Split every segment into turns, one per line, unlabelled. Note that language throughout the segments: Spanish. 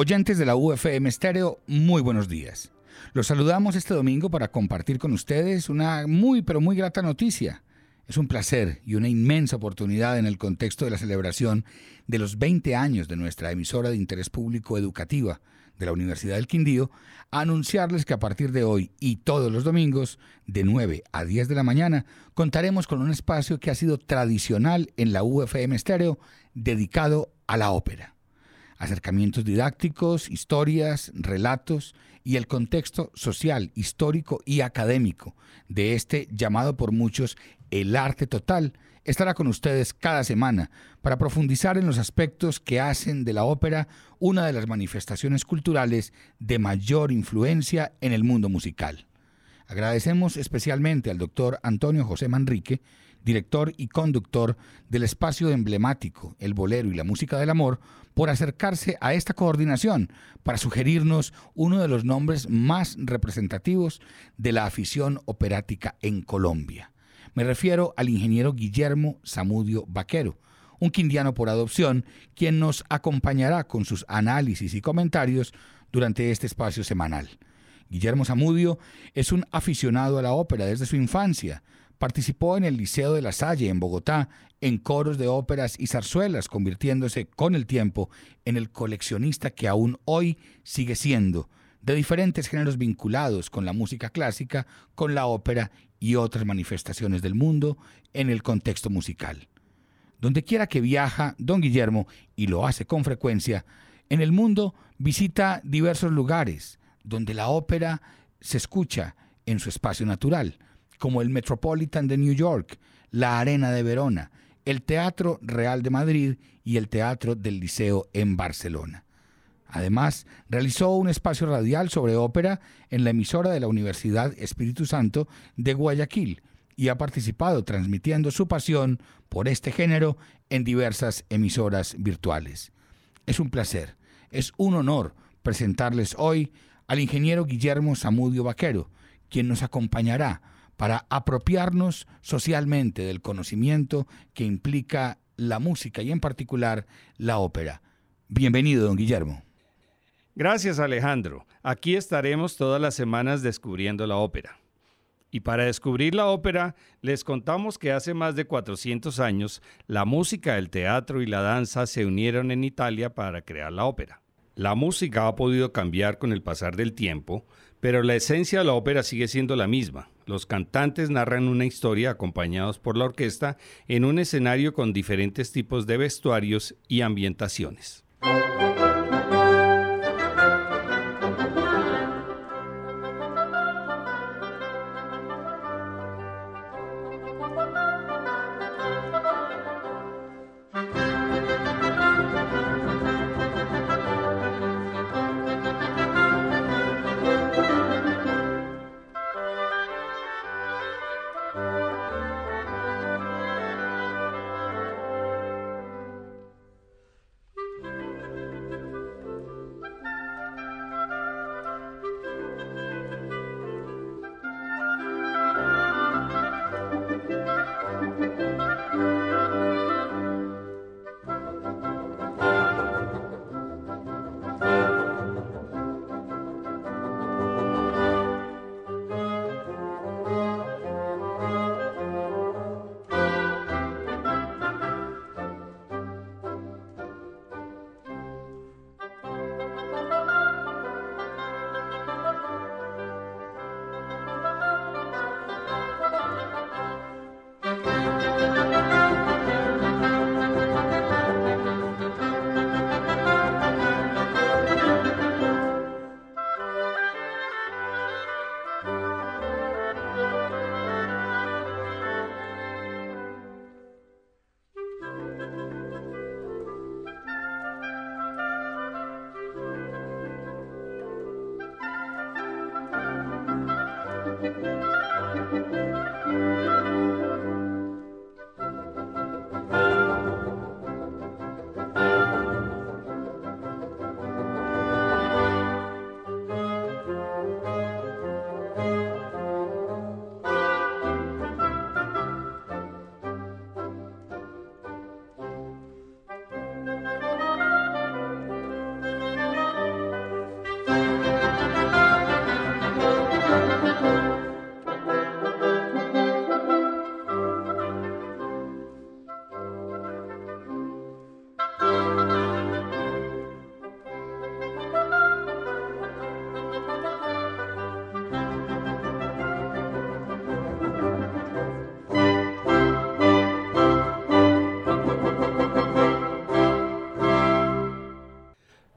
Oyentes de la UFM Estéreo, muy buenos días. Los saludamos este domingo para compartir con ustedes una muy pero muy grata noticia. Es un placer y una inmensa oportunidad en el contexto de la celebración de los 20 años de nuestra emisora de interés público educativa de la Universidad del Quindío, anunciarles que a partir de hoy y todos los domingos, de 9 a 10 de la mañana, contaremos con un espacio que ha sido tradicional en la UFM Estéreo dedicado a la ópera acercamientos didácticos, historias, relatos y el contexto social, histórico y académico de este llamado por muchos el arte total, estará con ustedes cada semana para profundizar en los aspectos que hacen de la ópera una de las manifestaciones culturales de mayor influencia en el mundo musical. Agradecemos especialmente al doctor Antonio José Manrique, director y conductor del espacio emblemático El Bolero y la Música del Amor, por acercarse a esta coordinación para sugerirnos uno de los nombres más representativos de la afición operática en Colombia. Me refiero al ingeniero Guillermo Zamudio Vaquero, un quindiano por adopción, quien nos acompañará con sus análisis y comentarios durante este espacio semanal. Guillermo Zamudio es un aficionado a la ópera desde su infancia, Participó en el Liceo de la Salle en Bogotá en coros de óperas y zarzuelas, convirtiéndose con el tiempo en el coleccionista que aún hoy sigue siendo, de diferentes géneros vinculados con la música clásica, con la ópera y otras manifestaciones del mundo en el contexto musical. Donde quiera que viaja don Guillermo, y lo hace con frecuencia, en el mundo visita diversos lugares donde la ópera se escucha en su espacio natural, como el Metropolitan de New York, la Arena de Verona, el Teatro Real de Madrid y el Teatro del Liceo en Barcelona. Además, realizó un espacio radial sobre ópera en la emisora de la Universidad Espíritu Santo de Guayaquil y ha participado transmitiendo su pasión por este género en diversas emisoras virtuales. Es un placer, es un honor presentarles hoy al ingeniero Guillermo Zamudio Vaquero, quien nos acompañará para apropiarnos socialmente del conocimiento que implica la música y en particular la ópera. Bienvenido, don Guillermo.
Gracias, Alejandro. Aquí estaremos todas las semanas descubriendo la ópera. Y para descubrir la ópera, les contamos que hace más de 400 años la música, el teatro y la danza se unieron en Italia para crear la ópera. La música ha podido cambiar con el pasar del tiempo, pero la esencia de la ópera sigue siendo la misma. Los cantantes narran una historia acompañados por la orquesta en un escenario con diferentes tipos de vestuarios y ambientaciones.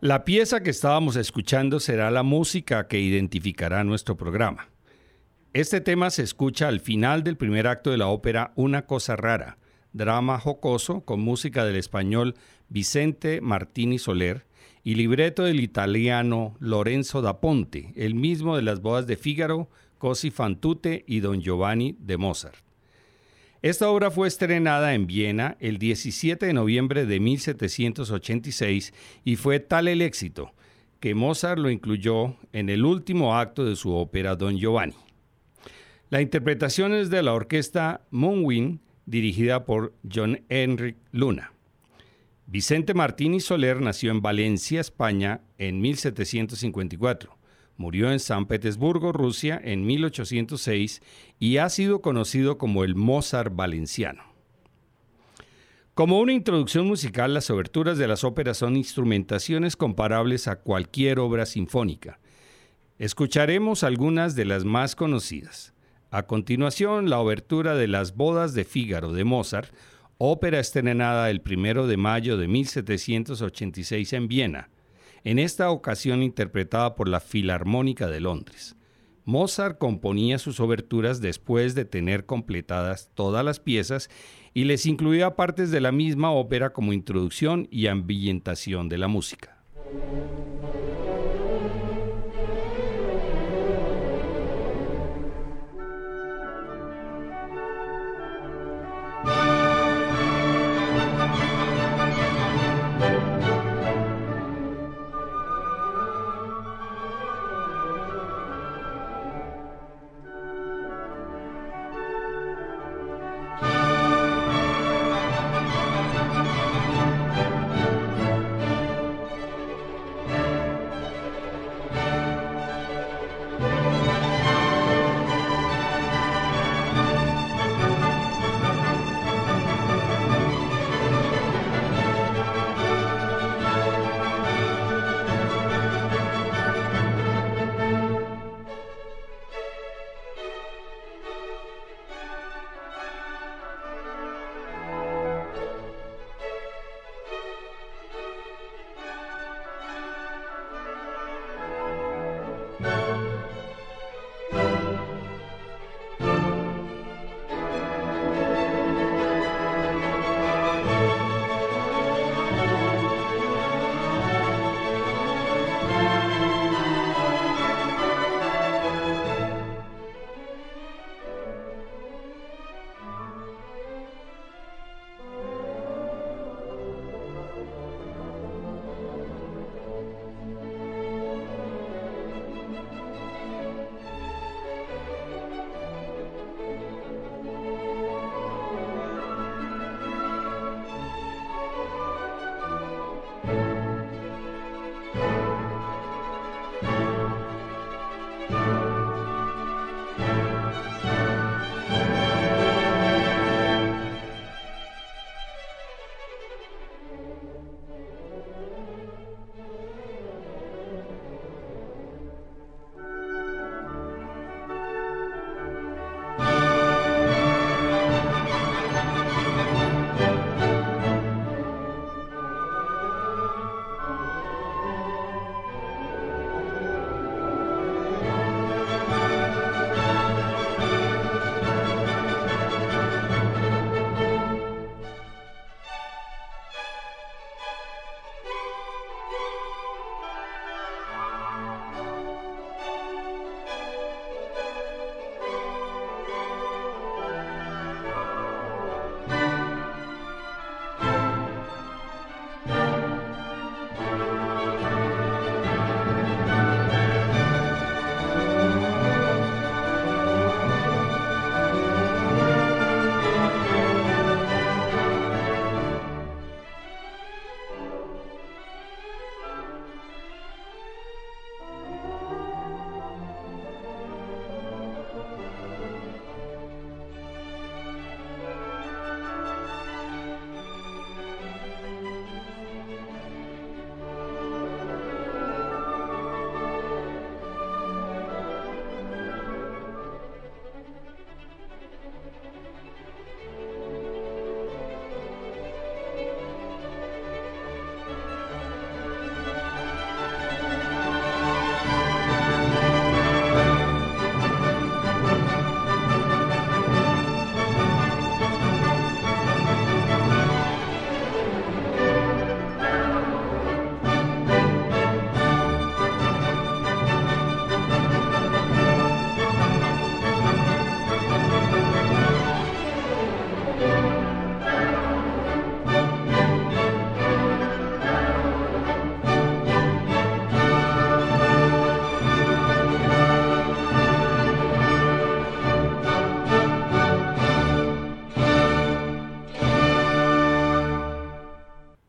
La pieza que estábamos escuchando será la música que identificará nuestro programa. Este tema se escucha al final del primer acto de la ópera Una cosa rara, drama jocoso con música del español Vicente Martini Soler y libreto del italiano Lorenzo da Ponte, el mismo de las bodas de Fígaro, Cosi fan tutte y Don Giovanni de Mozart. Esta obra fue estrenada en Viena el 17 de noviembre de 1786 y fue tal el éxito que Mozart lo incluyó en el último acto de su ópera Don Giovanni. La interpretación es de la orquesta Moonwind dirigida por John Henrik Luna. Vicente Martini Soler nació en Valencia, España, en 1754. Murió en San Petersburgo, Rusia, en 1806 y ha sido conocido como el Mozart valenciano. Como una introducción musical, las oberturas de las óperas son instrumentaciones comparables a cualquier obra sinfónica. Escucharemos algunas de las más conocidas. A continuación, la obertura de Las bodas de Fígaro de Mozart, ópera estrenada el 1 de mayo de 1786 en Viena en esta ocasión interpretada por la Filarmónica de Londres. Mozart componía sus oberturas después de tener completadas todas las piezas y les incluía partes de la misma ópera como introducción y ambientación de la música.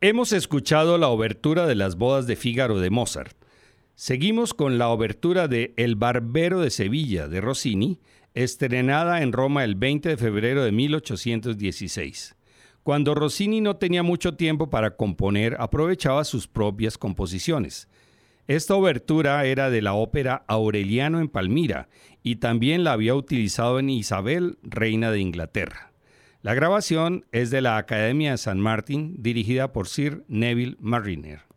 Hemos escuchado la obertura de las bodas de Fígaro de Mozart. Seguimos con la obertura de El Barbero de Sevilla de Rossini, estrenada en Roma el 20 de febrero de 1816. Cuando Rossini no tenía mucho tiempo para componer, aprovechaba sus propias composiciones. Esta obertura era de la ópera Aureliano en Palmira y también la había utilizado en Isabel, reina de Inglaterra. La grabación es de la Academia de San Martín, dirigida por Sir Neville Mariner.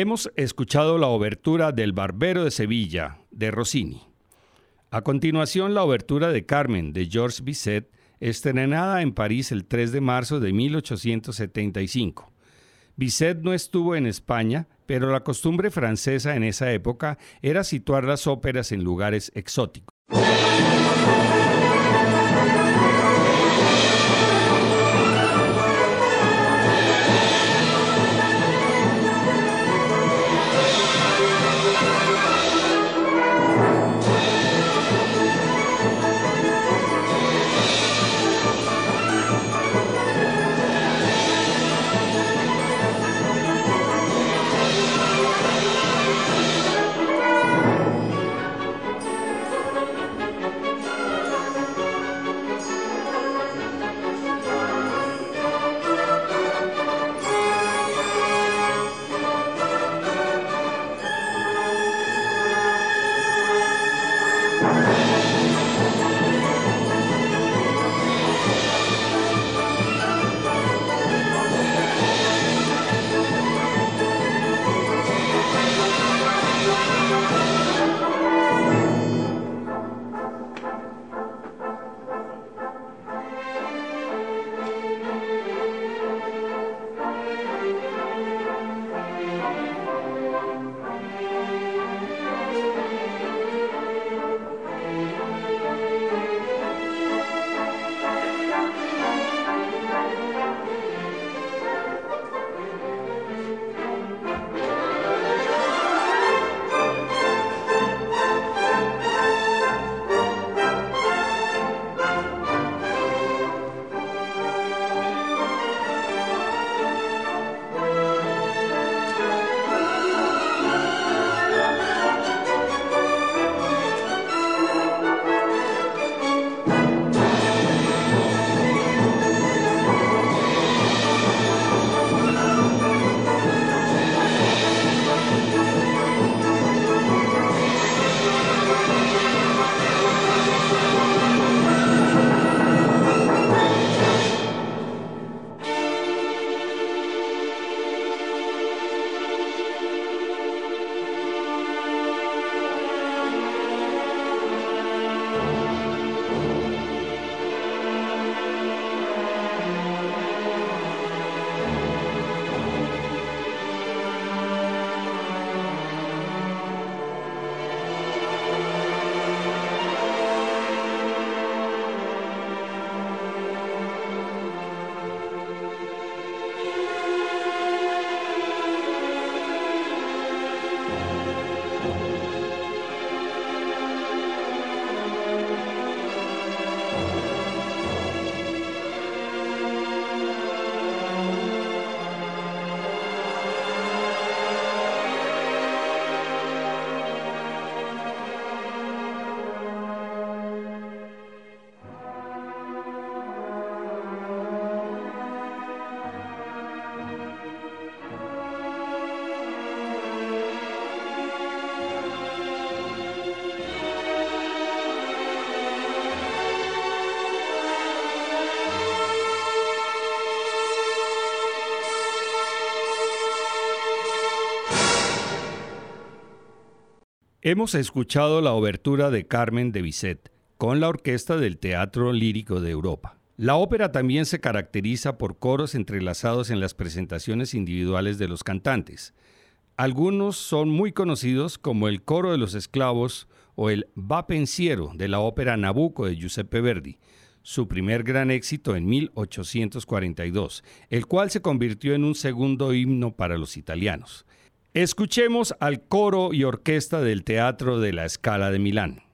Hemos escuchado la obertura del Barbero de Sevilla, de Rossini. A continuación, la obertura de Carmen, de Georges Bizet, estrenada en París el 3 de marzo de 1875. Bizet no estuvo en España, pero la costumbre francesa en esa época era situar las óperas en lugares exóticos. Hemos escuchado la obertura de Carmen de Bizet con la orquesta del Teatro Lírico de Europa. La ópera también se caracteriza por coros entrelazados en las presentaciones individuales de los cantantes. Algunos son muy conocidos como el Coro de los Esclavos o el Va Pensiero de la ópera Nabucco de Giuseppe Verdi, su primer gran éxito en 1842, el cual se convirtió en un segundo himno para los italianos. Escuchemos al coro y orquesta del Teatro de la Scala de Milán.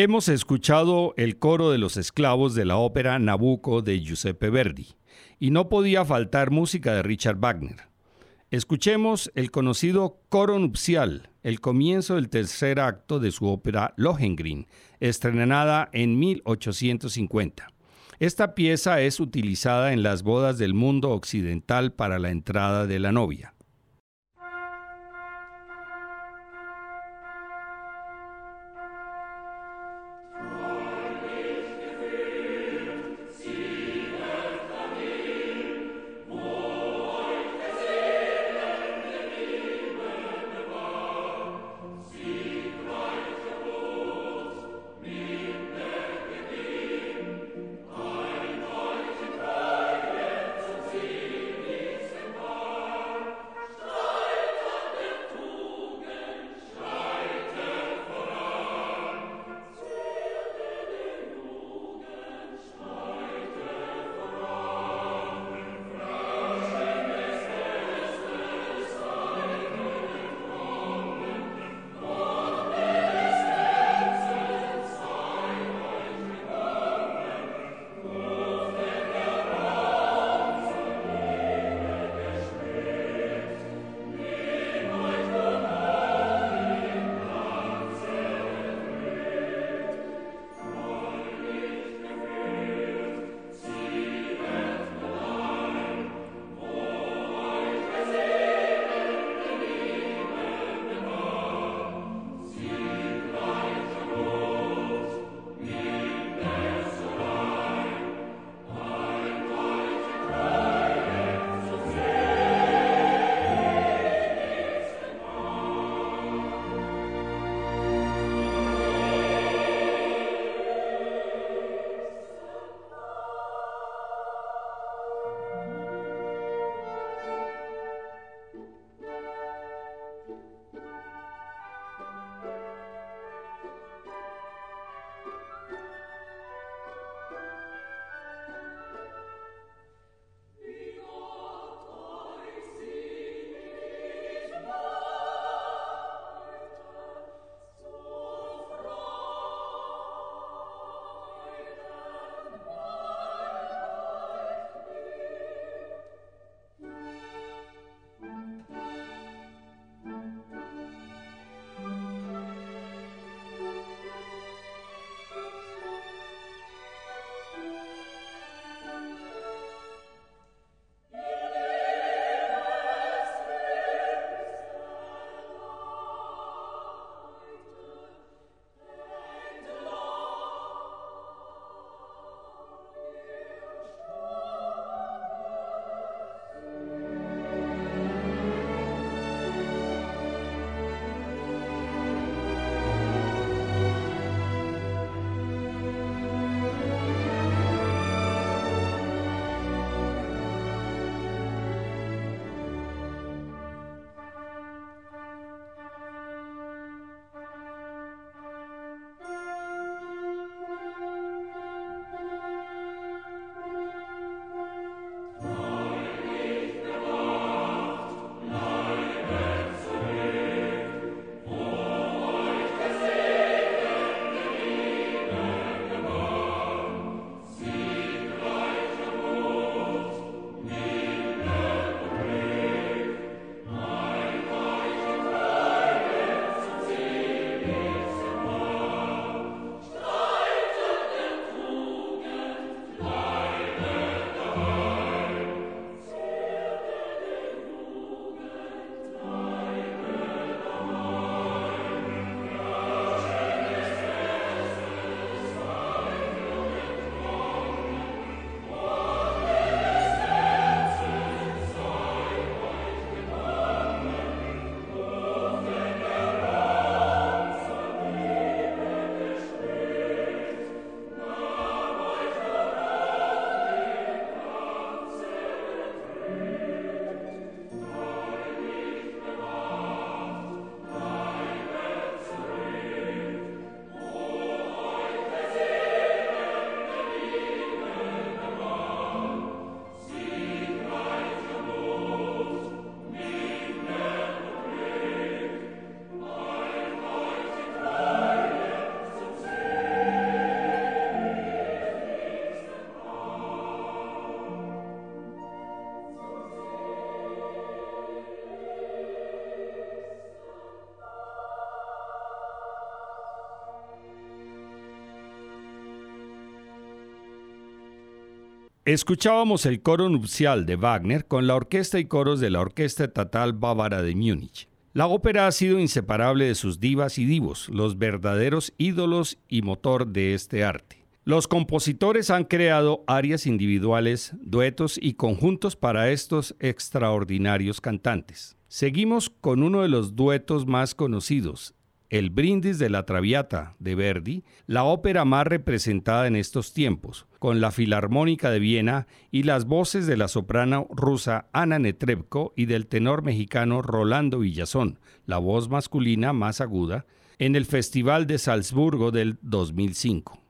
Hemos escuchado el coro de los esclavos de la ópera Nabucco de Giuseppe Verdi, y no podía faltar música de Richard Wagner. Escuchemos el conocido coro nupcial, el comienzo del tercer acto de su ópera Lohengrin, estrenada en 1850. Esta pieza es utilizada en las bodas del mundo occidental para la entrada de la novia.
Escuchábamos el coro nupcial de Wagner con la orquesta y coros de la Orquesta Estatal Bávara de Múnich. La ópera ha sido inseparable de sus divas y divos, los verdaderos ídolos y motor de este arte. Los compositores han creado arias individuales, duetos y conjuntos para estos extraordinarios cantantes. Seguimos con uno de los duetos más conocidos, El Brindis de la Traviata de Verdi, la ópera más representada en estos tiempos, con la Filarmónica de Viena y las voces de la soprano rusa Ana Netrebko y del tenor mexicano Rolando Villazón, la voz masculina más aguda, en el Festival de Salzburgo del 2005.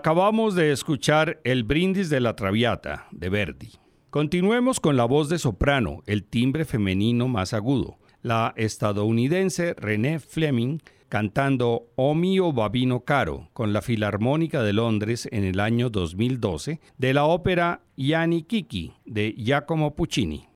Acabamos de escuchar El brindis de la Traviata de Verdi. Continuemos con la voz de soprano, el timbre femenino más agudo, la estadounidense Renée Fleming cantando O mio babino caro con la Filarmónica de Londres en el año 2012 de la ópera Yanni Kiki de Giacomo Puccini.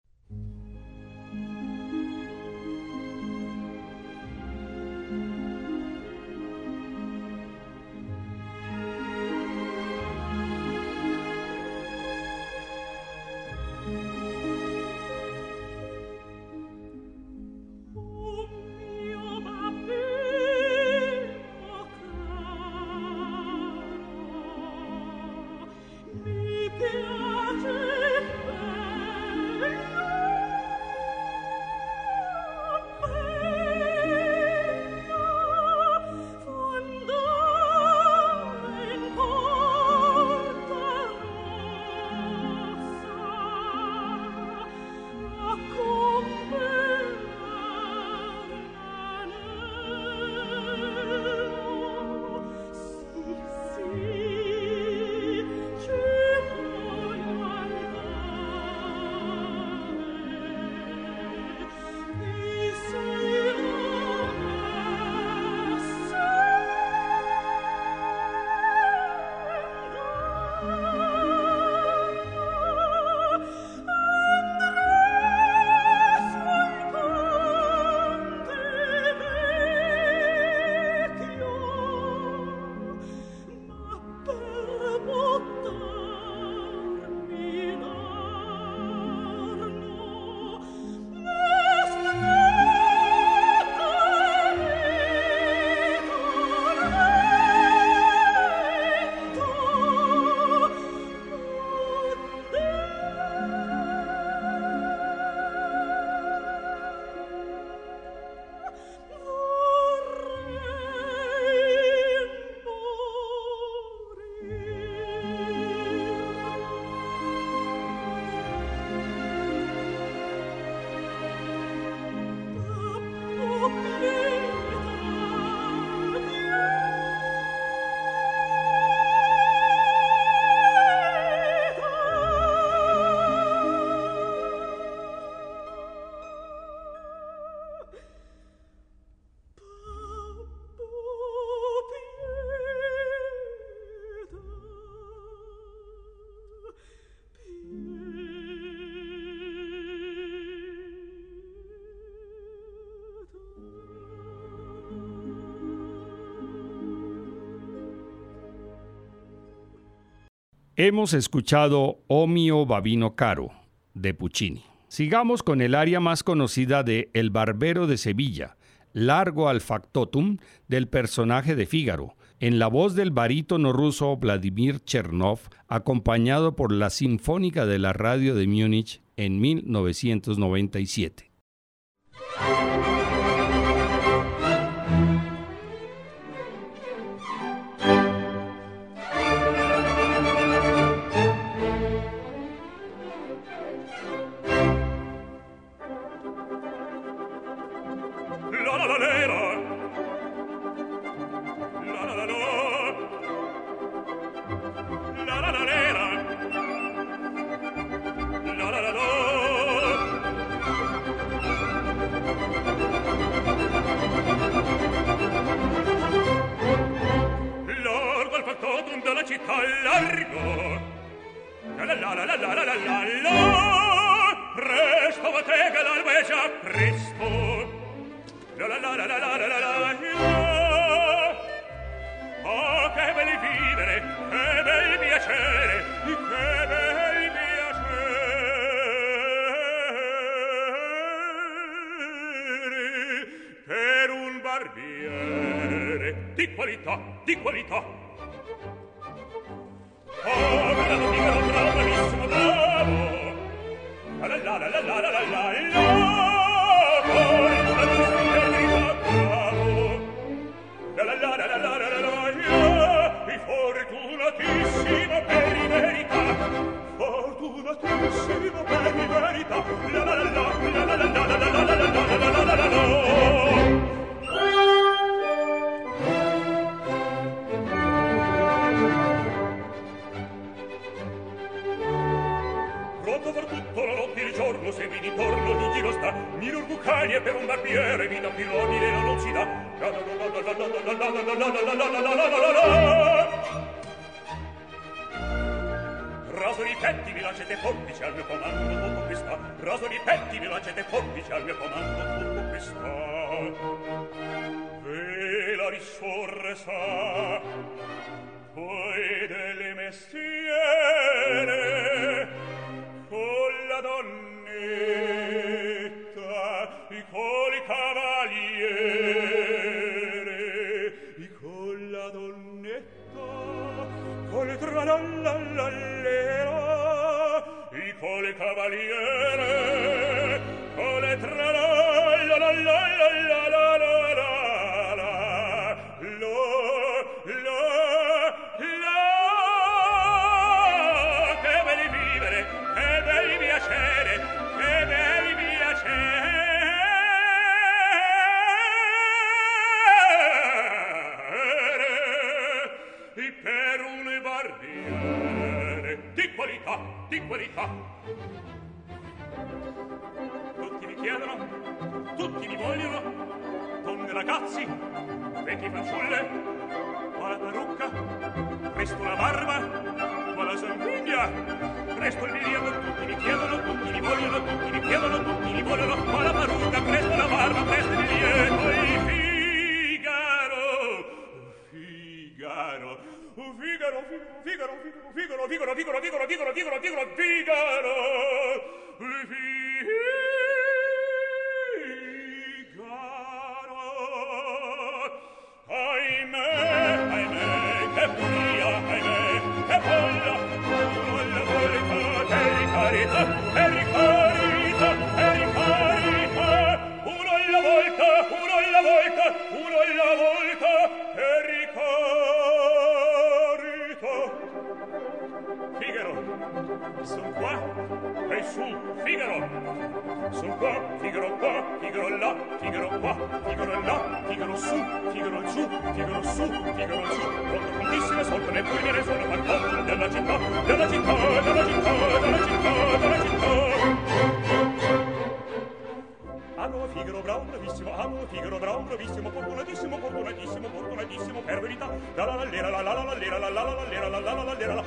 Hemos escuchado O mio babino caro de Puccini. Sigamos con el área más conocida de El Barbero de Sevilla, Largo al Factotum del personaje de Fígaro, en la voz del barítono ruso Vladimir Chernov, acompañado por la Sinfónica de la Radio de Múnich en 1997. di qualità.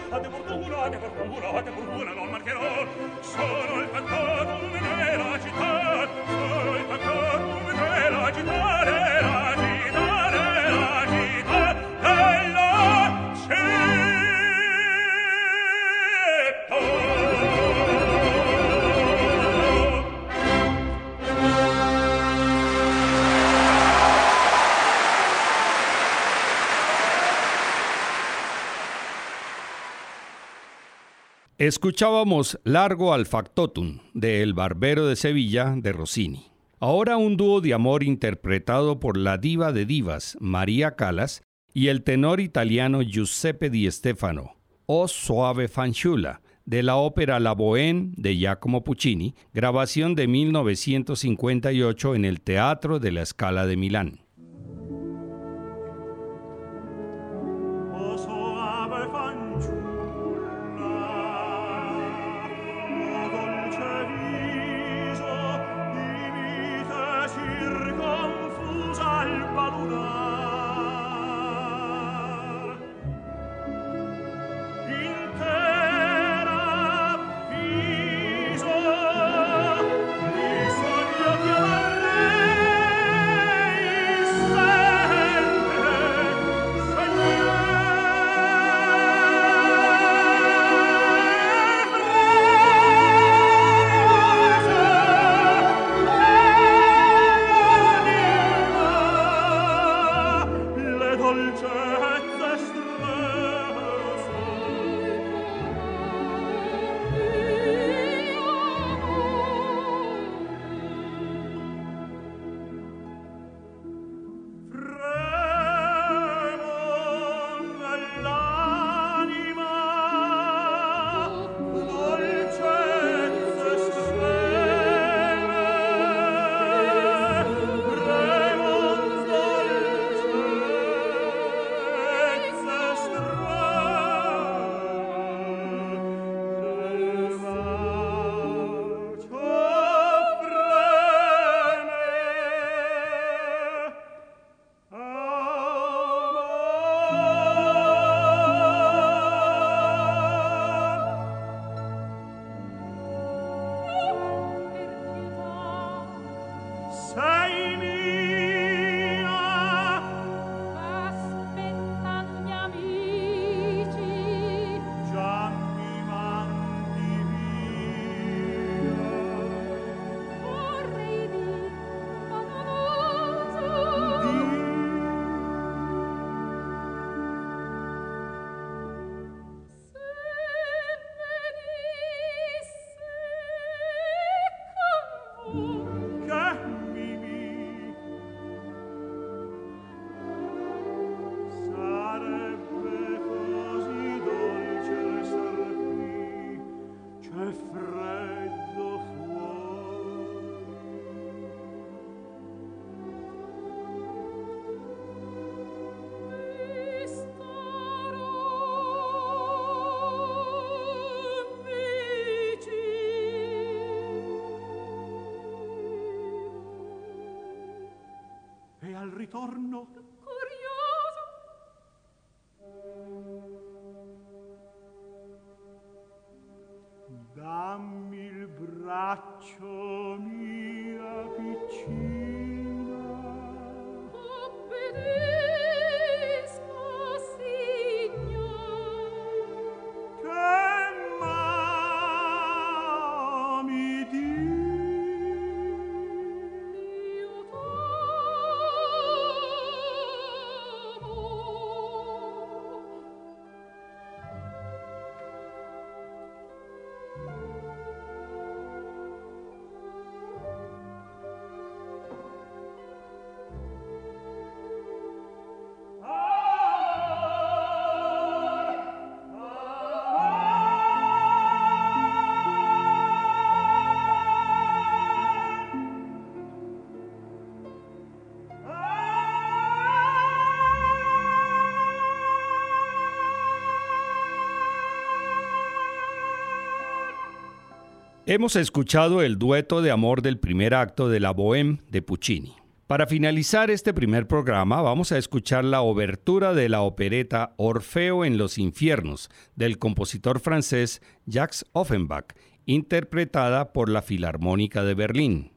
a te porcura, a te porcura, a te porcura non mancherò. Sono il fantasma nella città Escuchábamos Largo al Factotum de El Barbero de Sevilla de Rossini. Ahora un dúo de amor interpretado por la diva de divas María Calas y el tenor italiano Giuseppe Di Stefano, O Suave Fanciulla, de la ópera La Bohème de Giacomo Puccini, grabación de 1958 en el Teatro de la Scala de Milán.
Ritorno.
Curioso.
Dammi il braccio
Hemos escuchado el dueto de amor del primer acto de la Bohème de Puccini. Para finalizar este primer programa vamos a escuchar la obertura de la opereta Orfeo en los infiernos del compositor francés Jacques Offenbach, interpretada por la Filarmónica de Berlín.